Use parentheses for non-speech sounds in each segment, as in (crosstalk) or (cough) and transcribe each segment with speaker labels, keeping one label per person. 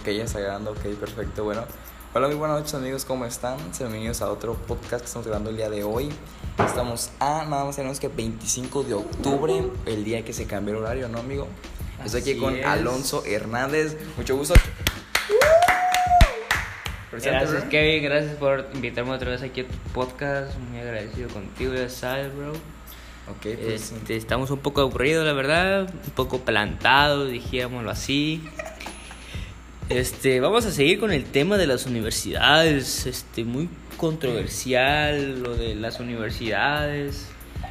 Speaker 1: Ok, ya está grabando, ok, perfecto, bueno. Hola, muy buenas noches amigos, ¿cómo están? Bienvenidos a otro podcast que estamos grabando el día de hoy. Estamos a nada más tenemos que 25 de octubre, el día que se cambió el horario, ¿no, amigo? Estoy aquí
Speaker 2: Así
Speaker 1: con
Speaker 2: es.
Speaker 1: Alonso Hernández, mucho gusto. Presente,
Speaker 2: Gracias. Kevin. Gracias por invitarme otra vez aquí a tu podcast. Muy agradecido contigo, ya sabes, bro.
Speaker 1: Ok, pues
Speaker 2: Este, estamos un poco aburridos, la verdad. Un poco plantados, dijémoslo así. Este, vamos a seguir con el tema de las universidades. Este, muy controversial lo de las universidades.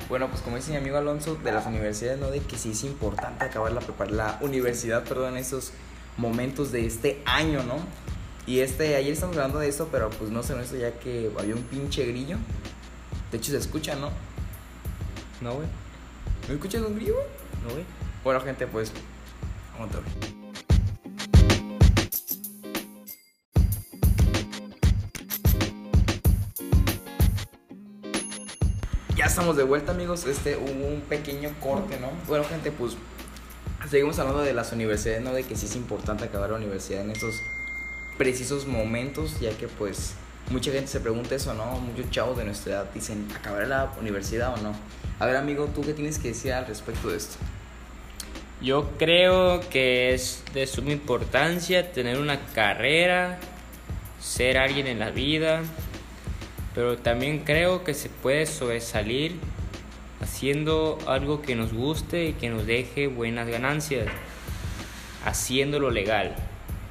Speaker 1: Bueno, pues como dice mi amigo Alonso, de las universidades, ¿no? De que sí es importante acabar la, la universidad, perdón, en estos momentos de este año, ¿no? Y este, ayer estamos hablando de esto, pero pues no sé, esto ya que había un pinche grillo. De hecho se escucha, ¿no?
Speaker 2: ¿No, güey?
Speaker 1: ¿Me escuchas un grillo? güey?
Speaker 2: ¿No, güey?
Speaker 1: Bueno, gente, pues... Vamos Estamos de vuelta, amigos. Este, hubo un pequeño corte, ¿no? Bueno, gente, pues seguimos hablando de las universidades, ¿no? De que sí es importante acabar la universidad en estos precisos momentos, ya que pues mucha gente se pregunta eso, ¿no? Muchos chavos de nuestra edad dicen, ¿acabaré la universidad o no? A ver, amigo, ¿tú qué tienes que decir al respecto de esto?
Speaker 2: Yo creo que es de suma importancia tener una carrera, ser alguien en la vida, pero también creo que se puede sobresalir haciendo algo que nos guste y que nos deje buenas ganancias, haciéndolo legal.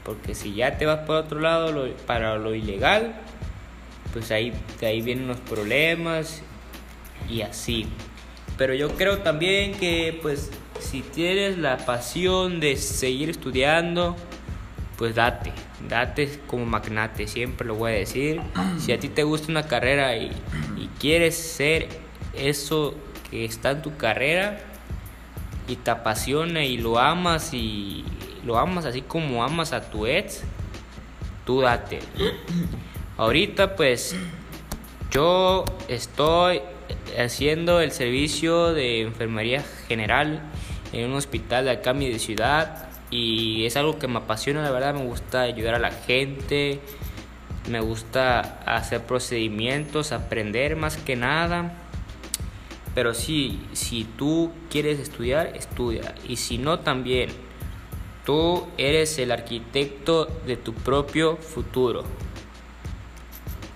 Speaker 2: Porque si ya te vas por otro lado para lo ilegal, pues ahí, de ahí vienen los problemas y así. Pero yo creo también que pues si tienes la pasión de seguir estudiando, pues date, date como magnate, siempre lo voy a decir. Si a ti te gusta una carrera y, quieres ser eso que está en tu carrera y te apasiona y lo amas y lo amas así como amas a tu ex, tú date. Ahorita pues yo estoy haciendo el servicio de enfermería general en un hospital de acá mi ciudad y es algo que me apasiona, la verdad me gusta ayudar a la gente, me gusta hacer procedimientos, aprender más que nada. Pero sí, si tú quieres estudiar, estudia. Y si no, también. Tú eres el arquitecto de tu propio futuro.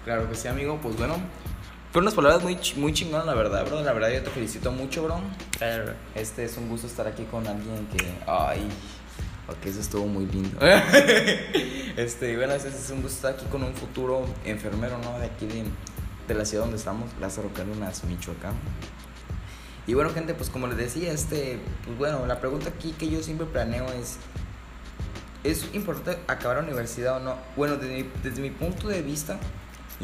Speaker 1: Claro que sí, amigo. Pues bueno, fueron unas palabras muy, muy chingonas, la verdad, bro. La verdad, yo te felicito mucho, bro. Este es un gusto estar aquí con alguien que. Ay. Ok, eso estuvo muy lindo. (laughs) este, bueno, es, es un gusto estar aquí con un futuro enfermero, ¿no? De aquí de, de la ciudad donde estamos, Lázaro Cárdenas, Michoacán. Y bueno, gente, pues como les decía, este, pues bueno, la pregunta aquí que yo siempre planeo es. ¿Es importante acabar la universidad o no? Bueno, desde mi, desde mi punto de vista,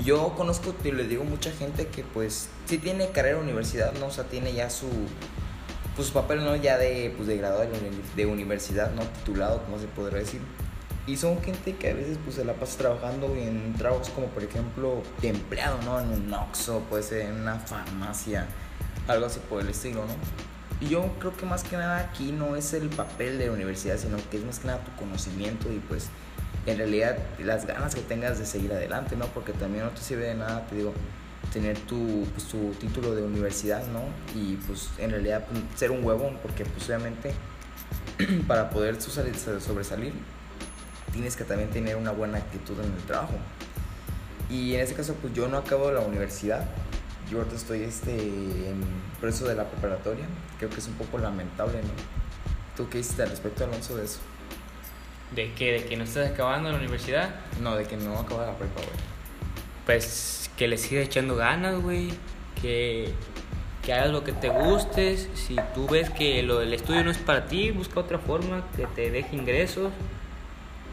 Speaker 1: yo conozco, y le digo mucha gente que pues sí tiene carrera universidad, ¿no? O sea, tiene ya su, pues, su papel, ¿no? Ya de, pues, de graduado de, uni- de universidad, ¿no? Titulado, como se podría decir. Y son gente que a veces pues se la pasa trabajando en trabajos como por ejemplo de empleado, ¿no? En un Oxxo, puede ser en una farmacia, algo así por el estilo, ¿no? Y yo creo que más que nada aquí no es el papel de la universidad, sino que es más que nada tu conocimiento y pues en realidad las ganas que tengas de seguir adelante, ¿no? Porque también no te sirve de nada, te digo, tener tu, pues, tu título de universidad, ¿no? Y pues en realidad pues, ser un huevón, porque pues obviamente (clears throat) para poder sobresalir tienes que también tener una buena actitud en el trabajo. Y en este caso pues yo no acabo la universidad, yo ahorita estoy este, en proceso de la preparatoria, creo que es un poco lamentable, ¿no? ¿Tú qué dices al respecto, Alonso, de eso?
Speaker 2: ¿De que ¿De que no estás acabando la universidad?
Speaker 1: No, de que no acaba la prepa, güey.
Speaker 2: Pues que le sigas echando ganas, güey. Que, que hagas lo que te gustes. Si tú ves que lo del estudio no es para ti, busca otra forma que te deje ingresos.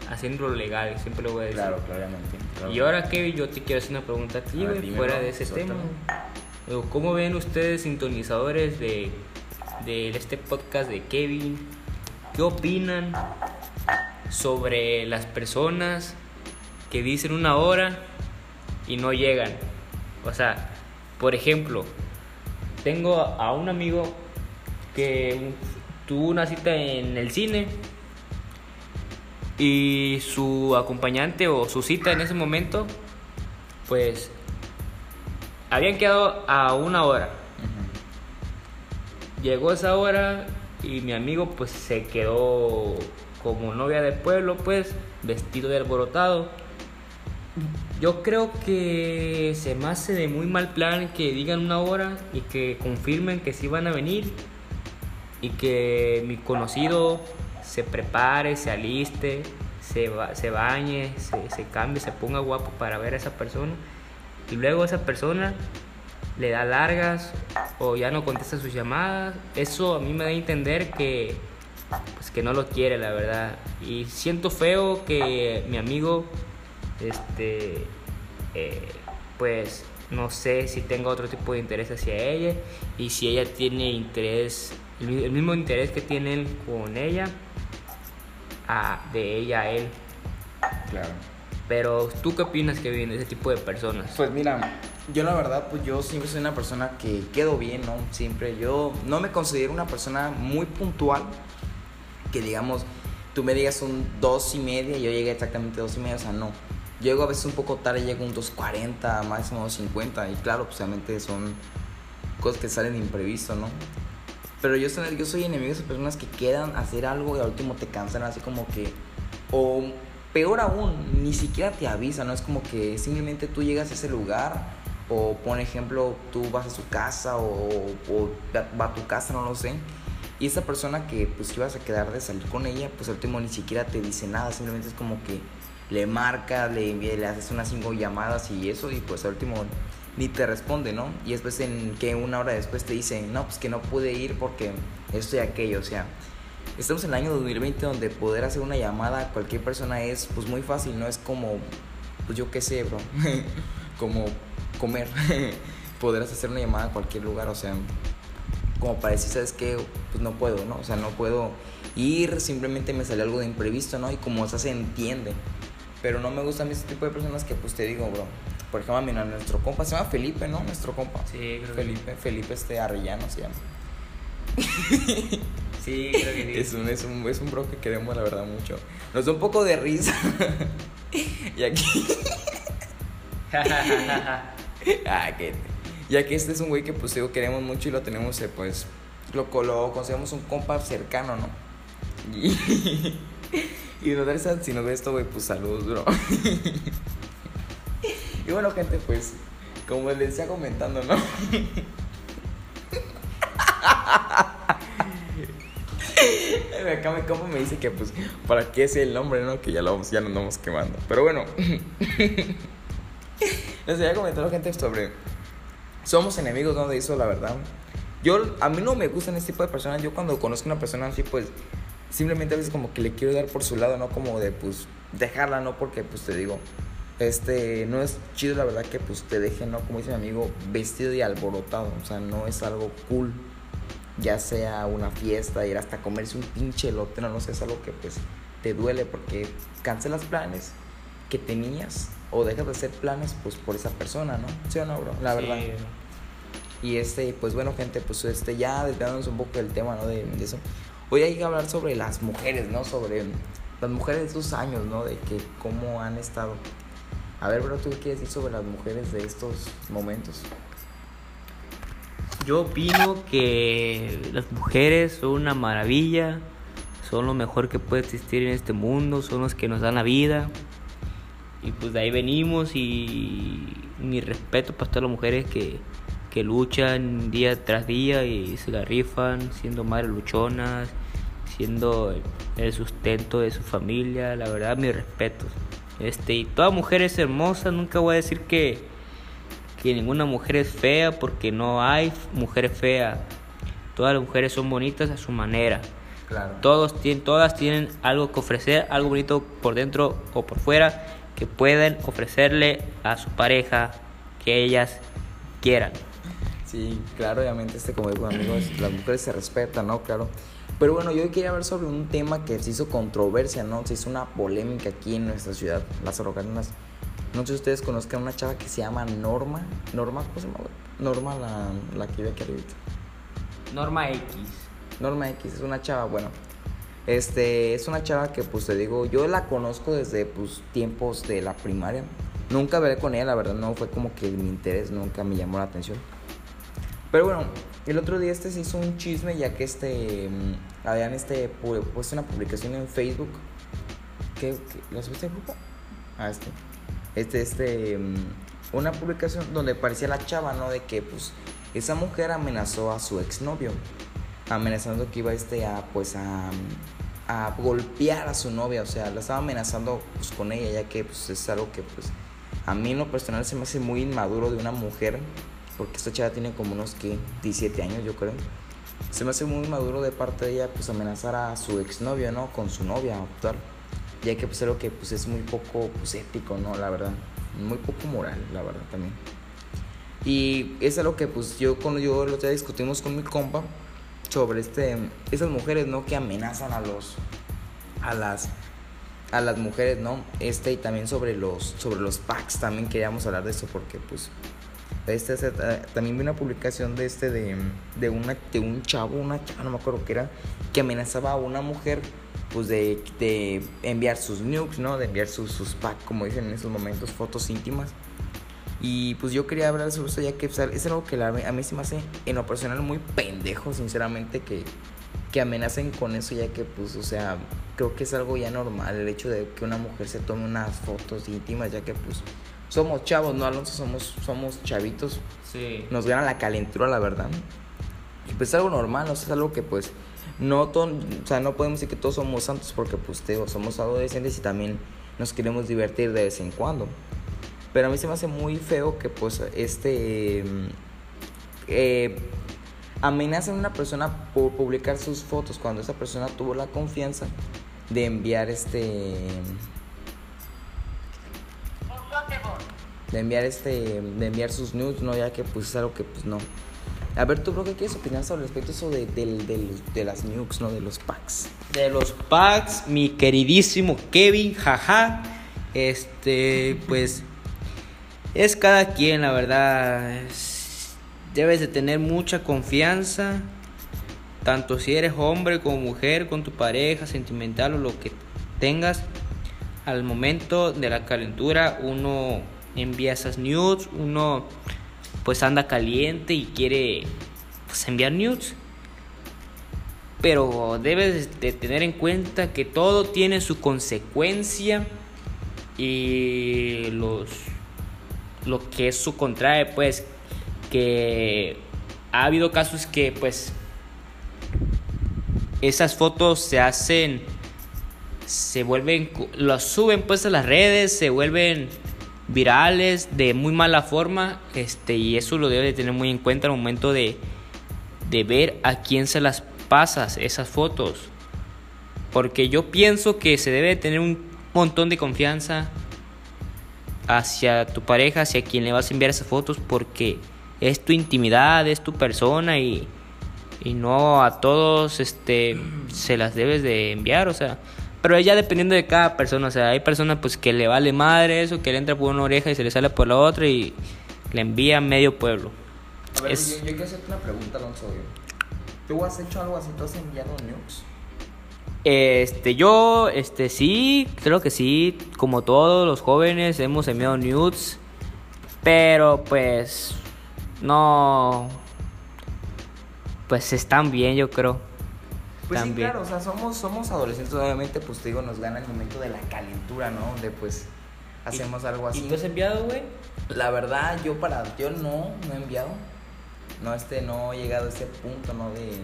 Speaker 2: Haciéndolo legal, siempre lo voy a decir.
Speaker 1: Claro, claramente. claro.
Speaker 2: Y ahora, Kevin, yo te quiero hacer una pregunta a ti, güey, fuera de ese tema. ¿Cómo ven ustedes, sintonizadores de, de este podcast de Kevin? ¿Qué opinan sobre las personas que dicen una hora y no llegan? O sea, por ejemplo, tengo a un amigo que tuvo una cita en el cine Y su acompañante o su cita en ese momento, pues habían quedado a una hora. Llegó esa hora y mi amigo pues se quedó como novia de pueblo, pues vestido de alborotado. Yo creo que se me hace de muy mal plan que digan una hora y que confirmen que sí van a venir y que mi conocido se prepare, se aliste, se, se bañe, se, se cambie, se ponga guapo para ver a esa persona y luego esa persona le da largas o ya no contesta sus llamadas. Eso a mí me da a entender que pues que no lo quiere, la verdad. Y siento feo que mi amigo este eh, pues no sé si tenga otro tipo de interés hacia ella y si ella tiene interés el, mismo interés que tiene él con ella a, de ella a él.
Speaker 1: Claro.
Speaker 2: Pero tú qué opinas que viene ese tipo de personas?
Speaker 1: Pues mira, yo la verdad, pues yo siempre soy una persona que quedo bien, ¿no? Siempre yo no me considero una persona muy puntual, que digamos, tú me digas un dos y media y yo llegué exactamente dos y media, o sea, no. Llego a veces un poco tarde, llego un 2.40, máximo 2.50 y claro, pues obviamente son cosas que salen de imprevisto, ¿no? Pero yo soy, yo soy enemigo de esas personas que quedan a hacer algo y al último te cansan así como que... O peor aún, ni siquiera te avisan, ¿no? Es como que simplemente tú llegas a ese lugar o, por ejemplo, tú vas a su casa o, o va a tu casa, no lo sé. Y esa persona que pues ibas a quedar de salir con ella, pues al último ni siquiera te dice nada, simplemente es como que le marca, le, le haces unas cinco llamadas y eso, y pues al último ni te responde, ¿no? Y después en que una hora después te dice, no, pues que no pude ir porque esto y aquello, o sea, estamos en el año 2020 donde poder hacer una llamada a cualquier persona es pues muy fácil, no es como, pues yo qué sé, bro, (laughs) como comer, (laughs) poder hacer una llamada a cualquier lugar, o sea, como para decir, ¿sabes qué? Pues no puedo, ¿no? O sea, no puedo ir, simplemente me sale algo de imprevisto, ¿no? Y como eso se entiende. Pero no me gustan ese tipo de personas que pues te digo, bro. Por ejemplo, mira, nuestro compa se llama Felipe, ¿no? Nuestro compa.
Speaker 2: Sí, creo
Speaker 1: Felipe, Felipe este Arrellano se llama.
Speaker 2: Sí, creo que sí. (laughs)
Speaker 1: Es un, es, un, es un bro que queremos, la verdad, mucho. Nos da un poco de risa. (laughs) y aquí. (laughs) ah, que. Ya que este es un güey que, pues, digo, queremos mucho y lo tenemos, eh, pues. Lo, lo consideramos un compa cercano, ¿no? Y. y nos da esa, si nos ve esto, güey, pues saludos, bro. (laughs) y bueno, gente, pues. Como les decía comentando, ¿no? (laughs) Acá mi compa me dice que pues para qué es el nombre, ¿no? Que ya lo vamos, ya nos vamos quemando. Pero bueno. (laughs) Les había comentado gente sobre somos enemigos, ¿no? De eso, la verdad. Yo, a mí no me gustan este tipo de personas. Yo cuando conozco a una persona así, pues simplemente a veces como que le quiero dar por su lado, ¿no? Como de pues dejarla, ¿no? Porque pues te digo, este, no es chido la verdad que pues te dejen, ¿no? Como dice mi amigo, vestido y alborotado. O sea, no es algo cool ya sea una fiesta, ir hasta comerse un pinche elote, no, no sé, es algo que pues te duele porque cancelas planes que tenías o dejas de hacer planes pues por esa persona, ¿no? ¿Sí o no, bro? La verdad. Y este, pues bueno, gente, pues este, ya desviándonos un poco del tema, ¿no? De, de, eso. Hoy hay que hablar sobre las mujeres, ¿no? Sobre las mujeres de estos años, ¿no? De que cómo han estado. A ver, bro, ¿tú qué quieres decir sobre las mujeres de estos momentos?
Speaker 2: Yo opino que las mujeres son una maravilla, son lo mejor que puede existir en este mundo, son los que nos dan la vida. Y pues de ahí venimos y mi respeto para todas las mujeres que, que luchan día tras día y se la rifan, siendo madres luchonas, siendo el sustento de su familia, la verdad mi respeto. Este, y toda mujer es hermosa, nunca voy a decir que que ninguna mujer es fea porque no hay mujer fea. Todas las mujeres son bonitas a su manera.
Speaker 1: Claro.
Speaker 2: Todos tienen, todas tienen algo que ofrecer, algo bonito por dentro o por fuera que pueden ofrecerle a su pareja que ellas quieran.
Speaker 1: Sí, claro, obviamente este como digo amigos, las mujeres se respetan, ¿no? Claro. Pero bueno, yo quería hablar sobre un tema que se hizo controversia, ¿no? Se hizo una polémica aquí en nuestra ciudad, las Arroganas no sé si ustedes conozcan una chava que se llama Norma. Norma, ¿cómo se llama? Norma, la, la que vive aquí arriba.
Speaker 2: Norma X.
Speaker 1: Norma X, es una chava, bueno. Este, es una chava que pues te digo, yo la conozco desde pues tiempos de la primaria. Nunca veré con ella, la verdad no fue como que mi interés, nunca me llamó la atención. Pero bueno, el otro día este se hizo un chisme ya que este mm, habían este puesto una publicación en Facebook. ¿Qué, qué ¿La subiste en grupo? Ah, este. Este, este, mm, una publicación donde parecía la chava, ¿no? De que pues esa mujer amenazó a su exnovio. Amenazando que iba este a pues a, a golpear a su novia. O sea, la estaba amenazando pues con ella, ya que pues es algo que pues a mí lo personal se me hace muy inmaduro de una mujer porque esta chava tiene como unos que 17 años yo creo. Se me hace muy maduro de parte de ella pues amenazar a su exnovio, ¿no? Con su novia actual. Ya que pues algo que pues es muy poco pues ético, ¿no? La verdad. Muy poco moral, la verdad también. Y es algo que pues yo cuando yo lo discutimos con mi compa sobre este esas mujeres, ¿no? Que amenazan a los a las a las mujeres, ¿no? Este y también sobre los sobre los packs también queríamos hablar de eso porque pues este, también vi una publicación de este de, de, una, de un chavo, una chava, no me acuerdo qué era, que amenazaba a una mujer pues de, de enviar sus nukes, ¿no? De enviar sus, sus packs, como dicen en esos momentos, fotos íntimas. Y pues yo quería hablar sobre eso ya que es algo que a mí se me hace en lo personal muy pendejo, sinceramente, que, que amenacen con eso ya que pues, o sea, creo que es algo ya normal el hecho de que una mujer se tome unas fotos íntimas ya que pues somos chavos, ¿no, Alonso? Somos, somos chavitos.
Speaker 2: Sí.
Speaker 1: Nos gana la calentura, la verdad. Y pues es algo normal, o sea, es algo que pues no todo, o sea, no podemos decir que todos somos santos porque pues te digo, somos adolescentes y también nos queremos divertir de vez en cuando. Pero a mí se me hace muy feo que pues este eh, amenazan a una persona por publicar sus fotos cuando esa persona tuvo la confianza de enviar este de enviar este de enviar sus nudes no ya que pues es algo que pues no. A ver tú bro qué quieres opinar sobre respecto eso de, de, las nukes no de los packs.
Speaker 2: De los packs mi queridísimo Kevin jaja. Este pues es cada quien la verdad. Debes de tener mucha confianza tanto si eres hombre como mujer con tu pareja sentimental o lo que tengas. Al momento de la calentura uno envía esas nudes, uno pues anda caliente y quiere pues, enviar nudes. Pero debes de tener en cuenta que todo tiene su consecuencia y los lo que es su contrae pues que ha habido casos que pues esas fotos se hacen se vuelven los suben pues a las redes se vuelven virales de muy mala forma este y eso lo debe de tener muy en cuenta al momento de, de ver a quién se las pasas esas fotos. Porque yo pienso que se debe tener un montón de confianza hacia tu pareja hacia quien le vas a enviar esas fotos porque es tu intimidad es tu persona y, y no a todos este se las debes de enviar o sea pero ya dependiendo de cada persona, o sea, hay personas pues que le vale madre eso, que le entra por una oreja y se le sale por la otra y le envía a medio pueblo.
Speaker 1: A ver, yo, quiero hacerte una pregunta, Alonso. ¿Tú has hecho algo así? ¿Tú has enviado nukes?
Speaker 2: Este, yo, este, sí, creo que sí, como todos los jóvenes hemos enviado nudes, pero pues, no, pues están bien, yo creo.
Speaker 1: Pues sí, claro, o sea, somos, somos adolescentes, obviamente, pues te digo, nos gana el momento de la calentura, ¿no? Donde pues hacemos algo así.
Speaker 2: ¿Y tú has enviado, güey?
Speaker 1: La verdad, yo para, yo no, no he enviado. No, este, no he llegado a ese punto, ¿no? De,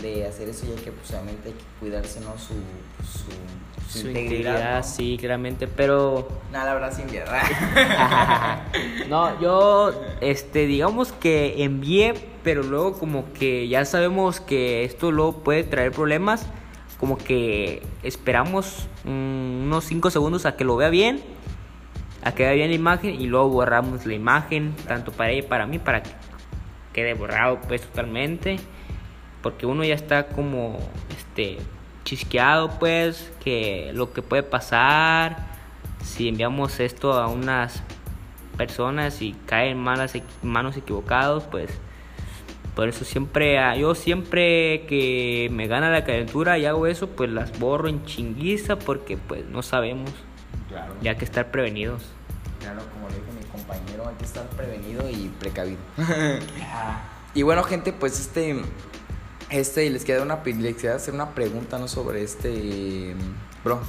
Speaker 1: de hacer eso, ya que pues obviamente hay que cuidarse, ¿no? Su, su,
Speaker 2: su, integridad. sí, claramente, pero...
Speaker 1: Nada, la verdad, sin enviar. (laughs)
Speaker 2: no, yo, este, digamos que envié pero luego como que ya sabemos que esto luego puede traer problemas, como que esperamos unos 5 segundos a que lo vea bien, a que vea bien la imagen y luego borramos la imagen, tanto para ella y para mí, para que quede borrado pues totalmente, porque uno ya está como este chisqueado pues, que lo que puede pasar si enviamos esto a unas personas y caen malas manos equivocados, pues Por eso siempre, ah, yo siempre que me gana la calentura y hago eso, pues las borro en chinguiza porque pues no sabemos.
Speaker 1: Claro.
Speaker 2: Ya que estar prevenidos.
Speaker 1: Claro, como le dijo mi compañero, hay que estar prevenido y precavido. (laughs) (laughs) y bueno, gente, pues este. Este, les queda una. Les queda hacer una pregunta, ¿no? Sobre este. Bro.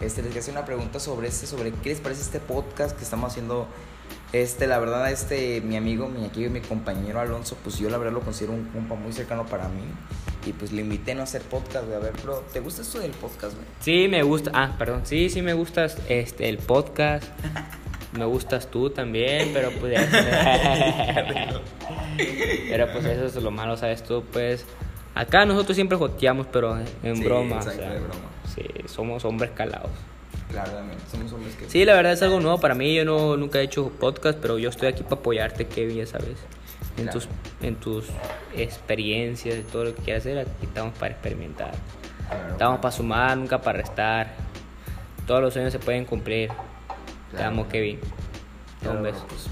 Speaker 1: Este, les queda hacer una pregunta sobre este. Sobre qué les parece este podcast que estamos haciendo. Este, la verdad, este, mi amigo, mi aquí, mi compañero Alonso, pues yo la verdad lo considero un compa muy cercano para mí. Y pues le invité a no hacer podcast, güey. A ver, bro, ¿te gusta esto del podcast, güey?
Speaker 2: Sí, me gusta. Ah, perdón. Sí, sí me gusta este, el podcast. (laughs) Me gustas tú también, pero pues. (laughs) pero pues eso es lo malo, ¿sabes tú? Pues. Acá nosotros siempre joteamos, pero en
Speaker 1: Sí,
Speaker 2: broma. o sea,
Speaker 1: de broma.
Speaker 2: Sí, somos hombres calados.
Speaker 1: Claramente, somos hombres que.
Speaker 2: Sí, la verdad es algo nuevo para mí. Yo no, nunca he hecho podcast, pero yo estoy aquí para apoyarte, Kevin, ya sabes. En,
Speaker 1: Claro.
Speaker 2: tus, en tus experiencias y todo lo que quieras hacer, aquí estamos para experimentar.
Speaker 1: Claro,
Speaker 2: Estamos para sumar, nunca para restar. Todos los sueños se pueden cumplir. Te amo, Kevin.
Speaker 1: claro,
Speaker 2: Un beso.
Speaker 1: pues,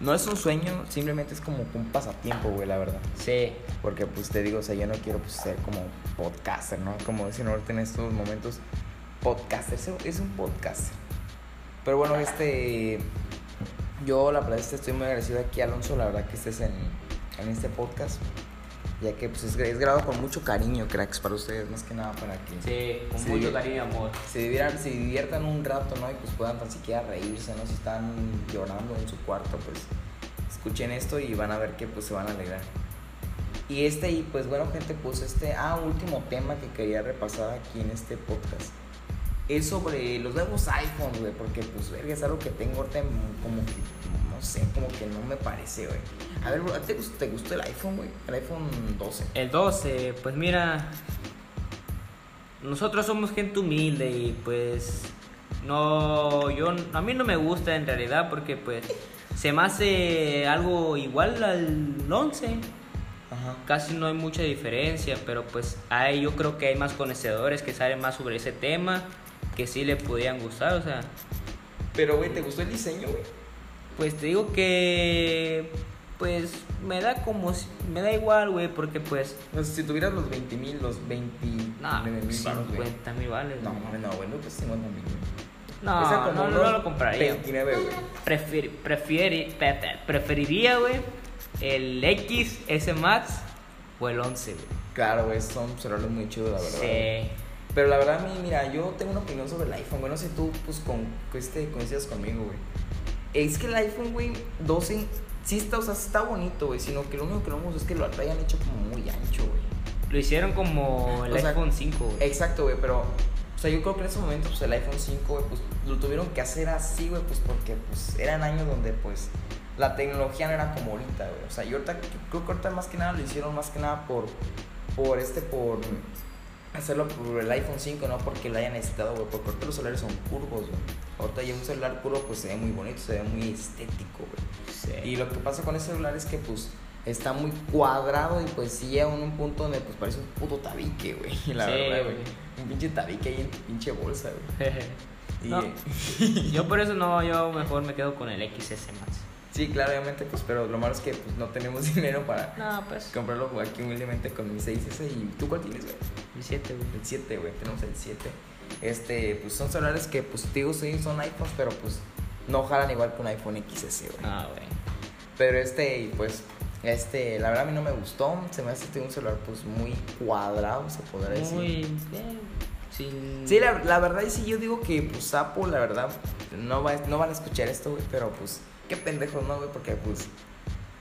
Speaker 1: no es un sueño, simplemente es como un pasatiempo, güey, la verdad.
Speaker 2: Sí.
Speaker 1: Porque, pues te digo, o sea, yo no quiero pues, ser como podcaster, ¿no? Como dicen ahorita en estos momentos, podcaster, es- es un podcaster. Pero bueno, este. Yo, la verdad, este, estoy muy agradecido aquí, Alonso, la verdad, que estés en, en este podcast. Ya que pues, es, es grabado con mucho cariño, cracks, para ustedes, más que nada para que.
Speaker 2: Sí, con mucho cariño y amor.
Speaker 1: se diviertan, se diviertan un rato, ¿no? Y pues puedan tan siquiera reírse, ¿no? Si están llorando en su cuarto, pues escuchen esto y van a ver que pues se van a alegrar. Y este, y pues bueno, gente, pues este, ah, último tema que quería repasar aquí en este podcast. Es sobre los nuevos iPhones, güey, porque pues, verga, es algo que tengo ahorita como que, no sé, como que no me parece, güey. A ver, bro, ¿a ti ¿te gustó, te gustó el iPhone, güey? El iPhone 12.
Speaker 2: El 12, pues mira, nosotros somos gente humilde y pues no, yo, a mí no me gusta en realidad porque pues se me hace algo igual al 11.
Speaker 1: Ajá.
Speaker 2: Casi no hay mucha diferencia, pero pues hay, yo creo que hay más conocedores que saben más sobre ese tema que sí le podían gustar, o sea,
Speaker 1: Pero, güey, ¿te gustó el diseño, güey?
Speaker 2: Pues te digo que pues me da como si- me da igual, güey, porque pues
Speaker 1: O sea, si tuvieras los 20 mil, los 20
Speaker 2: no,
Speaker 1: mil baros, güey.
Speaker 2: 50 mil vales.
Speaker 1: No, mames, no, güey, no, pues 50 mil.
Speaker 2: No,
Speaker 1: Esa como
Speaker 2: no, no, lo compraría.
Speaker 1: 29, güey.
Speaker 2: Prefier, prefiere- preferiría, güey, el X, S Max o el 11, güey.
Speaker 1: Claro, güey, son celulares muy chidos, la verdad.
Speaker 2: Sí.
Speaker 1: Pero la verdad, a mí, mira, yo tengo una opinión sobre el iPhone, güey. No sé tú, pues, con, con este, coincidas conmigo, güey. Es que el iPhone, güey, 12, sí está, o sea, está bonito, güey. Sino que lo único que no me es que lo hayan hecho como muy ancho, güey.
Speaker 2: Lo hicieron como el
Speaker 1: O sea,
Speaker 2: iPhone 5, güey.
Speaker 1: Exacto, güey, pero. O sea, yo creo que en ese momento, pues el iPhone 5, güey, pues lo tuvieron que hacer así, güey, pues porque pues eran años donde, pues, la tecnología no era como ahorita, güey. O sea, yo ahorita, creo que ahorita más que nada lo hicieron más que nada por, por este, por hacerlo por el iPhone 5, no porque lo hayan necesitado, güey, porque ahorita los celulares son curvos, güey. Ahorita ya un celular curvo, pues se ve muy bonito, se ve muy estético, güey.
Speaker 2: Sí.
Speaker 1: Y lo que pasa con ese celular es que pues está muy cuadrado y pues sí llega a un punto donde pues parece un puto tabique, güey. (laughs) La
Speaker 2: Sí,
Speaker 1: verdad, güey. Un pinche tabique ahí en tu pinche bolsa, güey. (laughs) Y,
Speaker 2: No. (laughs) yo por eso no, yo mejor me quedo con el XS Max.
Speaker 1: Sí, claro, obviamente, pues, pero lo malo es que pues, no tenemos (laughs) dinero para
Speaker 2: No, pues.
Speaker 1: comprarlo aquí humildemente con mi 6S. ¿Y tú cuál tienes, güey?
Speaker 2: El 7, güey.
Speaker 1: El 7, güey. Tenemos el 7. Este, pues son celulares que, pues, digo, sí, son iPhones, pero pues no jalan igual que un iPhone XS, güey.
Speaker 2: Ah, güey.
Speaker 1: Pero este, pues, este, la verdad a mí no me gustó. Se me hace un celular, pues, muy cuadrado, se podrá decir.
Speaker 2: Muy bien.
Speaker 1: Sí, la, la verdad, y sí, yo digo que, pues, Apple, la verdad, no, va, no van a escuchar esto, güey, pero pues, qué pendejos, ¿no, güey? Porque, pues,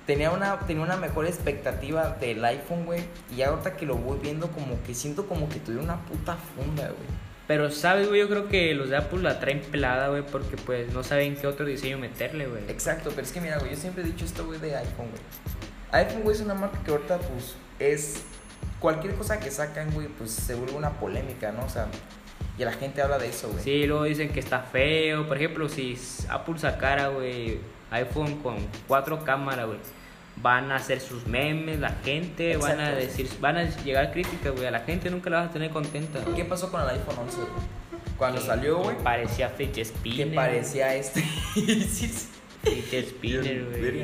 Speaker 1: tenía una, tenía una mejor expectativa del iPhone, güey, y ahorita que lo voy viendo, como que siento como que tuviera una puta funda, güey.
Speaker 2: Pero, ¿sabes, güey? Yo creo que los de Apple la traen pelada, güey, porque pues no saben qué otro diseño meterle, güey.
Speaker 1: Exacto, pero es que mira, güey, yo siempre he dicho esto, güey, de iPhone, güey. iPhone, güey, es una marca que ahorita, pues, es. Cualquier cosa que sacan, güey, pues se vuelve una polémica, ¿no? O sea, y la gente habla de eso, güey.
Speaker 2: Sí, luego dicen que está feo. Por ejemplo, si Apple sacara, güey, iPhone con cuatro cámaras, güey, van a hacer sus memes, la gente, van a
Speaker 1: Exacto.
Speaker 2: decir, van a llegar críticas, güey. A la gente nunca la vas a tener contenta.
Speaker 1: ¿Qué pasó con el iPhone 11, güey? Cuando
Speaker 2: Que-
Speaker 1: salió, güey,
Speaker 2: que Parecía fidget
Speaker 1: que
Speaker 2: spinner.
Speaker 1: parecía este. (laughs)
Speaker 2: Pinche spinner, güey.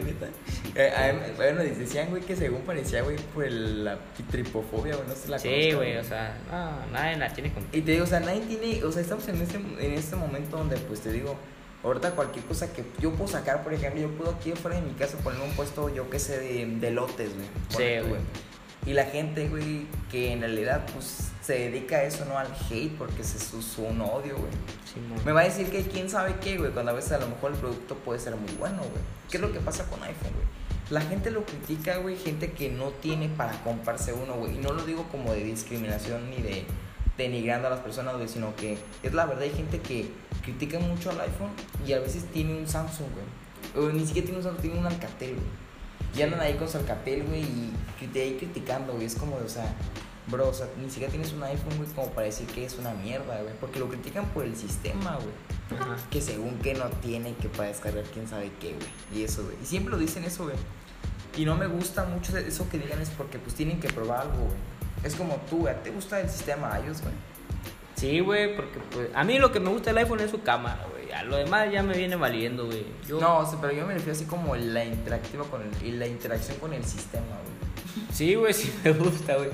Speaker 1: Eh, bueno, decían, güey, que según parecía, güey, por el- la tripofobia, güey, no sé la
Speaker 2: Sí, güey, o sea, no, nadie la tiene con.
Speaker 1: Y te digo, o sea, nadie tiene, o sea, estamos en este, en este momento donde, pues te digo, ahorita cualquier cosa que yo puedo sacar, por ejemplo, yo puedo aquí afuera de mi casa poner un puesto, yo qué sé, de, de lotes, güey.
Speaker 2: Sí, güey.
Speaker 1: Y la gente, güey, que en realidad, pues, se dedica a eso, no al hate, porque es su, su un odio, güey.
Speaker 2: Simón.
Speaker 1: Me va a decir que quién sabe qué, güey, cuando a veces a lo mejor el producto puede ser muy bueno, güey. ¿Qué es lo que pasa con iPhone, güey? La gente lo critica, güey, gente que no tiene para comprarse uno, güey. Y no lo digo como de discriminación ni de denigrando a las personas, güey, sino que es la verdad, hay gente que critica mucho al iPhone y a veces tiene un Samsung, güey. O ni siquiera tiene un Samsung, tiene un Alcatel, güey. Y andan ahí con su Alcatel, güey, y crit- ahí criticando, güey. Es como, o sea, bro, o sea, ni siquiera tienes un iPhone, güey, como para decir que es una mierda, güey. Porque lo critican por el sistema, güey
Speaker 2: Ajá.
Speaker 1: que según que no tiene que para descargar quién sabe qué, güey. Y eso, güey. Y siempre lo dicen eso, güey. Y no me gusta mucho de eso que digan es porque pues tienen que probar algo, güey. Es como tú, güey. ¿Te gusta el sistema iOS, güey?
Speaker 2: Sí, güey, porque pues a mí lo que me gusta del iPhone es su cámara, güey. A lo demás ya me viene valiendo, güey. Yo...
Speaker 1: No, o sea, pero yo me refiero así como la interactiva con el, y la interacción con el sistema, güey.
Speaker 2: Sí, güey, (laughs) sí me gusta, güey.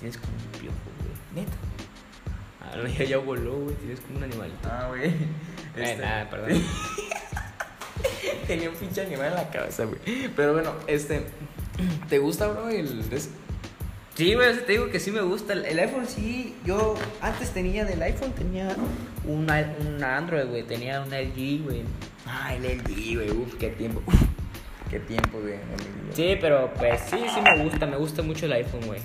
Speaker 2: Tienes como un piojo, güey.
Speaker 1: Neta.
Speaker 2: Ah, no, ya, ya voló, güey. Tienes como un animalito.
Speaker 1: Ah, güey.
Speaker 2: Eh, nada, perdón. (laughs)
Speaker 1: Tenía un pinche animal en la cabeza, güey. Pero bueno, este. ¿Te gusta, bro? El.
Speaker 2: Sí, güey, te digo que sí me gusta. El, iPhone sí, yo antes tenía del iPhone, tenía un, un Android, güey. Tenía un LG, güey.
Speaker 1: Ah, el LG, güey. Uf, qué tiempo. Uf, qué tiempo, güey.
Speaker 2: Sí, pero pues sí, sí me gusta. Me gusta mucho el iPhone, güey.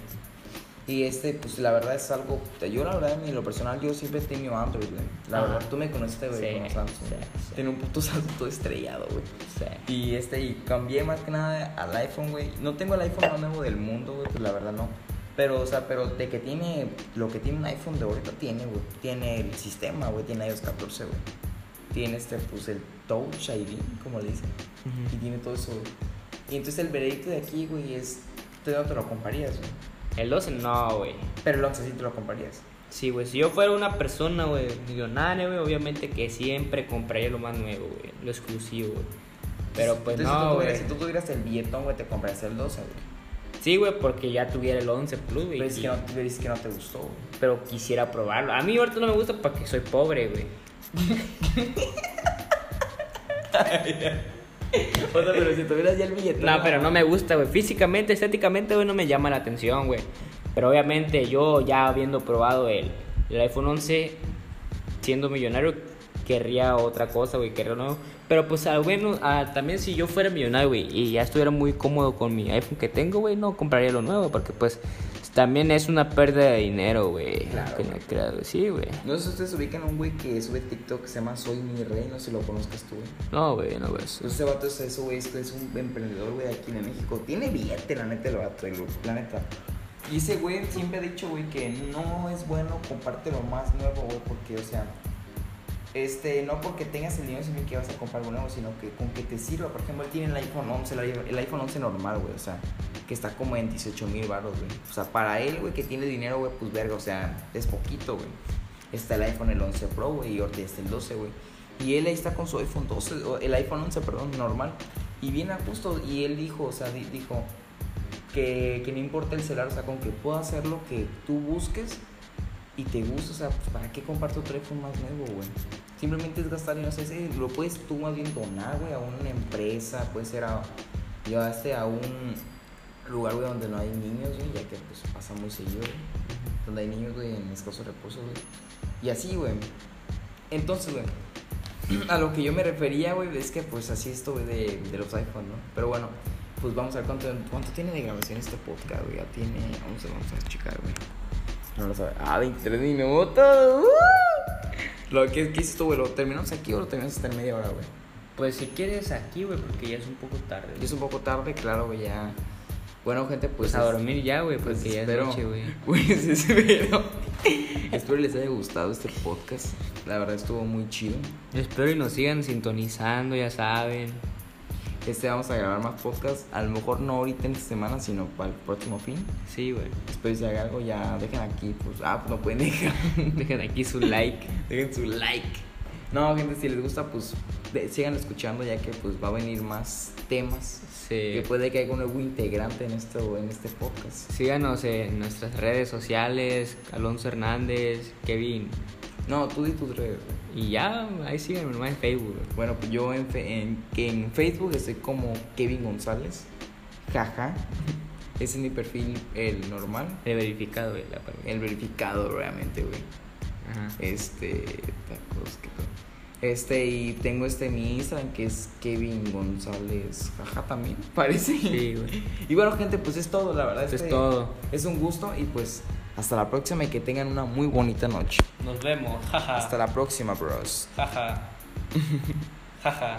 Speaker 1: Y este, pues la verdad es algo. Yo, la verdad, en lo personal, yo siempre he tenido Android, güey. La
Speaker 2: Ajá.
Speaker 1: verdad, tú me conociste, güey,
Speaker 2: Sí,
Speaker 1: con Samsung.
Speaker 2: sí, sí.
Speaker 1: Tenía un puto Samsung todo estrellado, güey. Y este, y cambié más que nada al iPhone, güey. No tengo el iPhone más nuevo del mundo, güey, pues la verdad no. Pero, o sea, pero de que tiene lo que tiene un iPhone de ahorita tiene, güey. Tiene el sistema, güey, tiene iOS 14, güey. Tiene este, pues el Touch ID, como le dicen. Y tiene todo eso, güey. Y entonces el veredicto de aquí, güey, es. Tú no te lo comprarías, güey.
Speaker 2: El 12 no, güey.
Speaker 1: Pero el 11 sí te lo comprarías.
Speaker 2: Sí, güey, si yo fuera una persona, güey, millonaria, güey, obviamente que siempre compraría lo más nuevo, güey, lo exclusivo, güey. Pero pues
Speaker 1: Entonces,
Speaker 2: no, güey.
Speaker 1: si tú tuvieras el billetón, güey, te comprarías el 12, güey.
Speaker 2: Sí, güey, porque ya tuviera el 11 Plus, güey.
Speaker 1: Pero es que no, es que no te gustó, güey.
Speaker 2: Pero quisiera probarlo. A mí ahorita no me gusta porque soy pobre, güey. (laughs) (laughs) (laughs)
Speaker 1: O sea, pero si tuvieras ya el billetón.
Speaker 2: No, pero no me gusta, güey. Físicamente, estéticamente, güey, no me llama la atención, güey. Pero obviamente yo ya habiendo probado el, iPhone 11, siendo millonario, querría otra cosa, güey, querría nuevo. Pero pues, ah, bueno, también si yo fuera millonario, güey, y ya estuviera muy cómodo con mi iPhone que tengo, güey, no compraría lo nuevo, porque pues también es una pérdida de dinero, güey.
Speaker 1: Claro,
Speaker 2: que no
Speaker 1: güey.
Speaker 2: Sí, güey.
Speaker 1: No sé si ustedes ubican a un güey que sube TikTok que se llama Soy Mi Rey, no sé si lo conozcas tú, güey.
Speaker 2: No, güey, no, güey.
Speaker 1: Pues ese vato es eso, güey, es, es un emprendedor, güey, aquí en México. Tiene billete, la neta, el vato, el, la neta. Y ese güey siempre ha dicho, güey, que no es bueno comprarte lo más nuevo, güey, porque, o sea, este, no porque tengas el dinero significa que vas a comprar algo nuevo, sino que con que te sirva. Por ejemplo, él tiene el iPhone 11, el i- el iPhone 11 normal, güey, o sea, que está como en 18 mil baros, güey. O sea, para él, güey, que tiene dinero, güey, pues verga, o sea, es poquito, güey. Está el iPhone el 11 Pro, güey, y ahorita está el 12, güey. Y él ahí está con su iPhone 12, o el iPhone 11, perdón, normal. Y viene a justo, y él dijo, o sea, di- dijo que, que no importa el celular, o sea, con que pueda hacer lo que tú busques y te gusta, o sea, pues, ¿para qué comparte otro iPhone más nuevo, güey? Simplemente es gastar, y no sé, ese lo puedes tú más bien donar, güey, a una empresa, puede ser a, llevaste a un lugar, güey, donde no hay niños, güey, ya que pues pasa muy seguido, güey, donde hay niños, güey, en escasos recursos, güey. Y así, güey. Entonces, güey, a lo que yo me refería, güey, es que pues así esto, güey, de, de los iPhone, ¿no? Pero bueno, pues vamos a ver cuánto, cuánto tiene de grabación este podcast, güey. Ya tiene, vamos a, vamos a checar, güey. No lo sabe. Ah, 23 minutos. ¡uh! Lo que, ¿Qué hiciste, tú, güey? ¿Lo terminamos aquí o lo terminamos hasta en media hora, güey?
Speaker 2: Pues si quieres aquí, güey, porque ya es un poco tarde.
Speaker 1: Ya es un poco tarde, claro, güey, ya. Bueno, gente, pues.
Speaker 2: Pues a
Speaker 1: es-
Speaker 2: dormir ya, güey,
Speaker 1: Pues
Speaker 2: ya es
Speaker 1: espero,
Speaker 2: noche, güey. (laughs)
Speaker 1: Pues espero. (laughs) espero les haya gustado este podcast. La verdad estuvo muy chido.
Speaker 2: Espero y nos sigan sintonizando, ya saben.
Speaker 1: Este vamos a grabar más podcasts. A lo mejor no ahorita en esta semana, sino para el próximo fin.
Speaker 2: Sí, güey.
Speaker 1: Espero si haga algo, ya dejen aquí. Pues, ah, pues no pueden dejar.
Speaker 2: Dejen aquí su (laughs) like.
Speaker 1: dejen su like. No, gente, si les gusta, pues de- sigan escuchando ya que pues va a venir más temas.
Speaker 2: Sí.
Speaker 1: Que puede que haya un nuevo integrante en, esto, en este podcast.
Speaker 2: Síganos en nuestras redes sociales, Alonso Hernández, Kevin.
Speaker 1: No, tú di tus redes. güey.
Speaker 2: Y ya, ahí síganme nomás en Facebook.
Speaker 1: Bueno, pues yo en, fe- en, en Facebook estoy como Kevin González. Jaja. (laughs) Ese es mi perfil, el normal.
Speaker 2: He verificado, güey.
Speaker 1: El verificado, realmente, güey.
Speaker 2: Ajá.
Speaker 1: Este. Tacos, qué pedo. Este, y tengo este mi Instagram que es Kevin González. Jaja también, (laughs) parece.
Speaker 2: Sí, güey.
Speaker 1: Y bueno, gente, pues es todo, la verdad. Este
Speaker 2: es todo.
Speaker 1: Es un gusto y pues hasta la próxima y que tengan una muy bonita noche.
Speaker 2: Nos vemos. Jaja.
Speaker 1: Hasta la próxima, bros.
Speaker 2: Jaja. (laughs) Jaja.